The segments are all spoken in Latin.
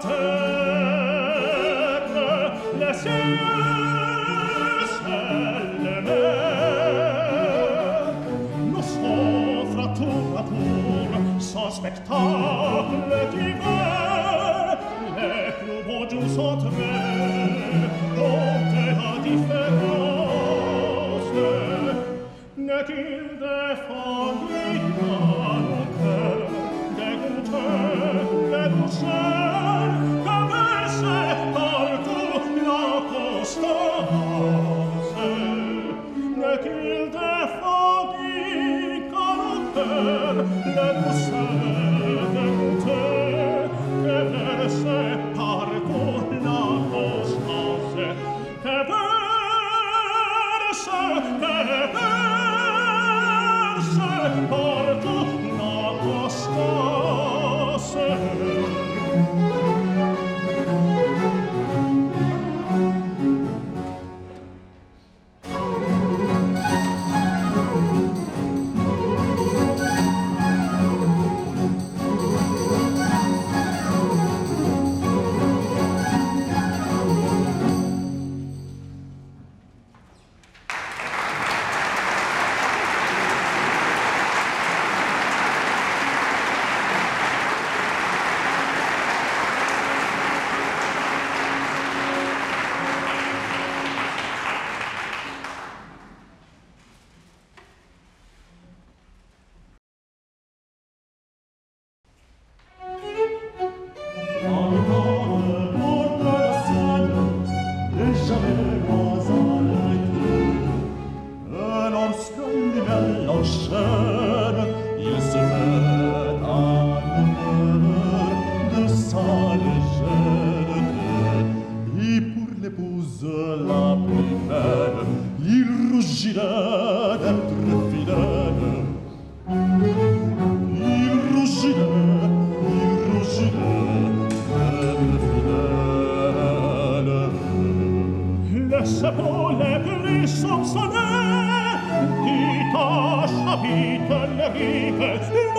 terre, la sera. sepole glissant soleil, qui tâche habite les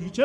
dice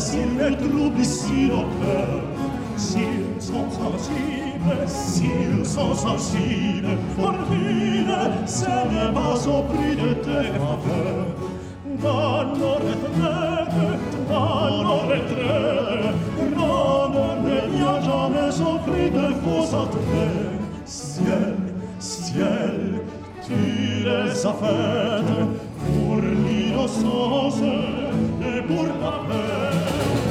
sin ne trubi si per si son sensibile si son sensibile fortune se ne va sopri de te ma per danno retrete danno retrete non ne mia jamais sopri de vos atre ciel ciel tu les affaires pour l'innocence purpura me